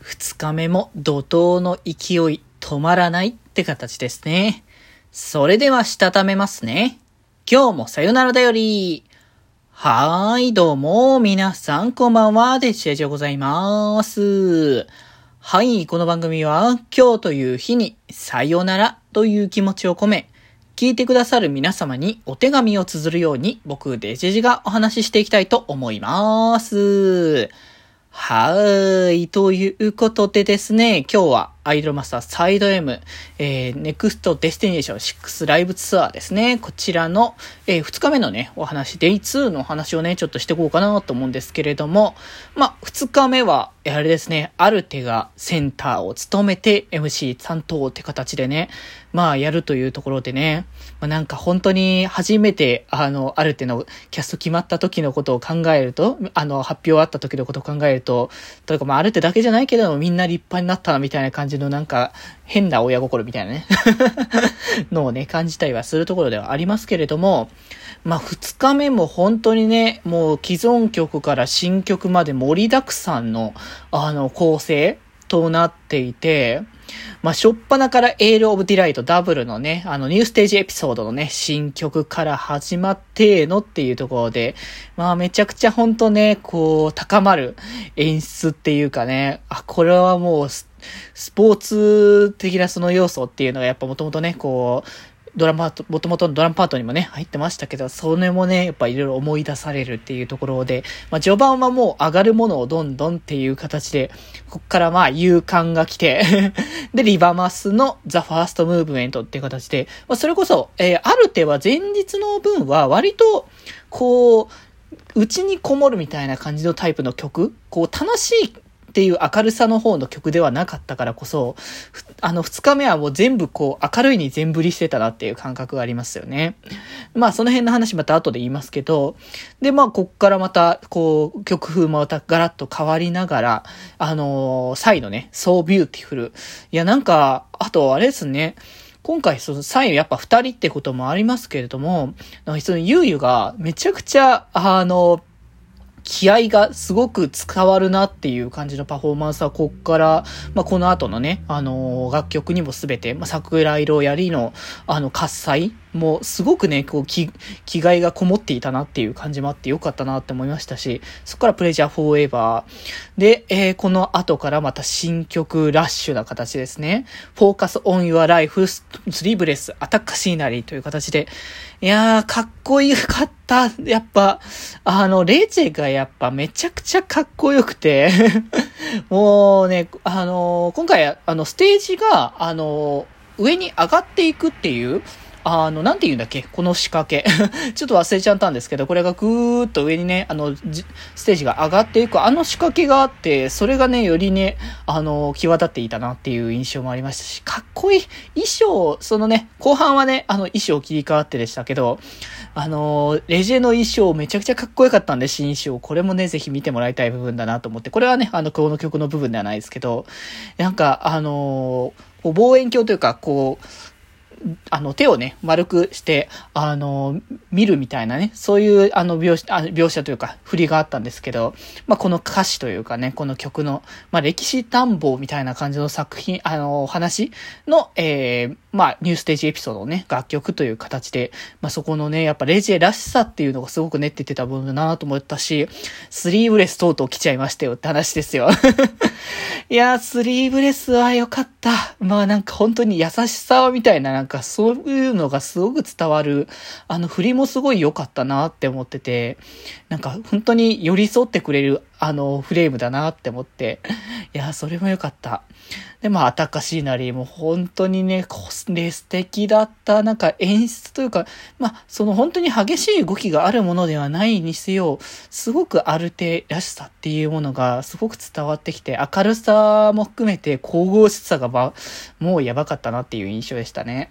二日目も怒涛の勢い止まらないって形ですね。それではしたためますね。今日もさよならだより。はーい、どうも、皆さんこんばんは、デジェジでございます。はい、この番組は今日という日にさよならという気持ちを込め、聞いてくださる皆様にお手紙を綴るように僕デジェジがお話ししていきたいと思います。はーい。ということでですね、今日はアイドルマスターサイド M、えー、 Next Destination 6ライブツアーですね。こちらの、えー、2日目のね、お話、 Day 2のお話をね、ちょっとしていこうかなと思うんですけれども、まあ、2日目は、あれですね、アルテがセンターを務めて MC 担当って形でね、まあ、やるというところでね、まあ、なんか本当に初めて、あの、アルテのキャスト決まった時のことを考えると、あの、発表あった時のことを考えると、というかまあ、アルテだけじゃないけど、みんな立派になったな、みたいな感じのなんか、変な親心みたいなね。のをね、感じたりはするところではありますけれども、まあ、二日目も本当にね、もう既存曲から新曲まで盛りだくさんの、あの、構成となっていて、まあ、しょっぱなから Yell of Delight ダブルのね、あの、 New Stage Episode のね、新曲から始まってのっていうところで、まあ、めちゃくちゃほんとね、こう、高まる演出っていうかね、あ、これはもう、スポーツ的なその要素っていうのがやっぱもともとね、こう、ドラマ、もともとのドラムパートにもね、入ってましたけど、それもね、やっぱいろいろ思い出されるっていうところで、まあ序盤はもう上がるものをどんどんっていう形で、こっからまあ勇敢が来て で、リバマスのザ・ファーストムーブメントっていう形で、まあそれこそ、えー、ある手は前日の分は割と、こう、内にこもるみたいな感じのタイプの曲、こう楽しいっていう明るさの方の曲ではなかったからこそ、あの、二日目はもう全部こう、明るいに全振りしてたなっていう感覚がありますよね。まあ、その辺の話また後で言いますけど、で、まあ、こっからまた、こう、曲風もまたガラッと変わりながら、あのー、再度ね、So Beautiful。いや、なんか、あと、あれですね、今回、その、左右やっぱ二人ってこともありますけれども、その、ゆうゆがめちゃくちゃ、あの、気合がすごく伝わるなっていう感じのパフォーマンスはこっから、まあ、この後のね、あのー、楽曲にもすべて、まあ、桜色やりの、あの、喝采もすごくね、こう、気、気概がこもっていたなっていう感じもあってよかったなって思いましたし、そこからプレジャーフォーエバー。で、えー、この後からまた新曲ラッシュな形ですね。フォーカスオンユアライフスリーブレスアタックシーナリーという形で、いやー、かっこよかった。やっぱ、あの、レイチェがやっぱめちゃくちゃかっこよくて。もうね、あの今回、あの、ステージが、あの上に上がっていくっていう、あの、なんて言うんだっけ？この仕掛け。ちょっと忘れちゃったんですけど、これがぐーっと上にね、あの、ステージが上がっていく、あの仕掛けがあって、それがね、よりね、あの、際立っていたなっていう印象もありましたし、かっこいい。衣装、そのね、後半はね、あの、衣装切り替わってでしたけど、あの、レジェの衣装めちゃくちゃかっこよかったんで、新衣装。これもね、ぜひ見てもらいたい部分だなと思って、これはね、あの、この曲の部分ではないですけど、なんか、あの、望遠鏡というか、こう、あの、手をね、丸くして、あの、見るみたいなね、そういう、あの、描写、描写というか、振りがあったんですけど、まあ、この歌詞というかね、この曲の、まあ、歴史探訪みたいな感じの作品、あの、話の、えー、まあ、ニューステージエピソードをね、楽曲という形で、まあ、そこのね、やっぱレジェらしさっていうのがすごく練っててた部分だなと思ったし、スリーブレスとうとう来ちゃいましたよって話ですよ。いやー、スリーブレスは良かった。まあなんか本当に優しさみたいな、なんかそういうのがすごく伝わる、あの振りもすごい良かったなって思ってて、なんか本当に寄り添ってくれるあの、フレームだなって思って。いや、それも良かった。で、まあ、アタカシーナリーも本当にね、コスで素敵だった。なんか演出というか、まあ、その本当に激しい動きがあるものではないにせよ、すごくある程らしさっていうものがすごく伝わってきて、明るさも含めて神々しさがば、もうやばかったなっていう印象でしたね。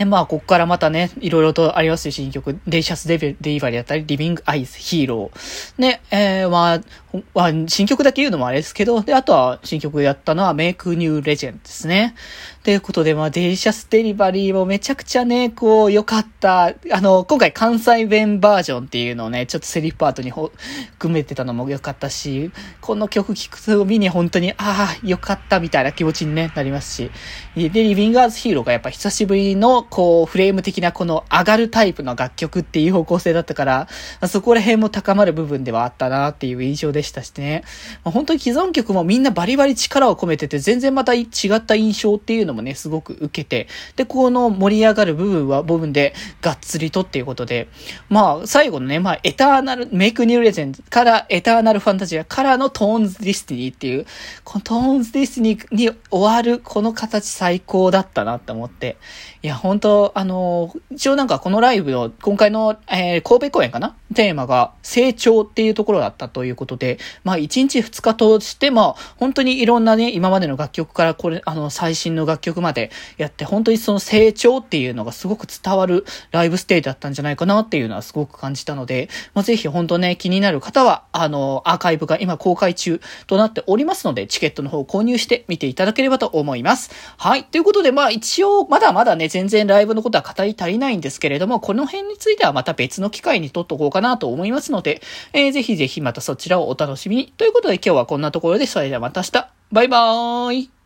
で、まあ、こっからまたね、いろいろとありますよ新曲、 Delicious Delivery だったり、 Living as Hero。ね、えー、まあ、まあ、新曲だけ言うのもあれですけど、で、あとは新曲やったのは、 Make New Legend ですね。ということで、まあ、 Delicious Delivery もめちゃくちゃね、こう、良かった。あの、今回関西弁バージョンっていうのをね、ちょっとセリフパートに含めてたのも良かったし、この曲聴くと見に本当に、ああ、良かったみたいな気持ちに、ね、なりますし。で、リビンガーズヒーローがやっぱ久しぶりの、こう、フレーム的なこの上がるタイプの楽曲っていう方向性だったから、そこら辺も高まる部分ではあったなっていう印象でしたしね。まあ、本当に既存曲もみんなバリバリ力を込めてて、全然また違った印象っていうのもね、すごく受けて、で、この盛り上がる部分は部分で、がっつりとっていうことで、まあ、最後のね、まあ、 Eternal、Make New Legends から Eternal Fantasia からの Tone's Destiny っていう、この Tone's Destiny に終わるこの形最高だったなって思って、いや、本当あの、一応なんかこのライブの、今回の、えー、神戸公演かな？テーマが成長っていうところだったということで、まあ1日2日通して、まあ本当にいろんなね、今までの楽曲からこれ、あの、最新の楽曲までやって、本当にその成長っていうのがすごく伝わるライブステージだったんじゃないかなっていうのはすごく感じたので、まあぜひ本当ね、気になる方は、あの、アーカイブが今公開中となっておりますので、チケットの方を購入して見ていただければと思います。はい。ということで、まあ一応、まだまだね、全然ライブのことは語り足りないんですけれども、この辺についてはまた別の機会に撮っとこうかなと思いますので、えー、ぜひぜひまたそちらをお楽しみに。ということで今日はこんなところで、それではまた明日。バイバーイ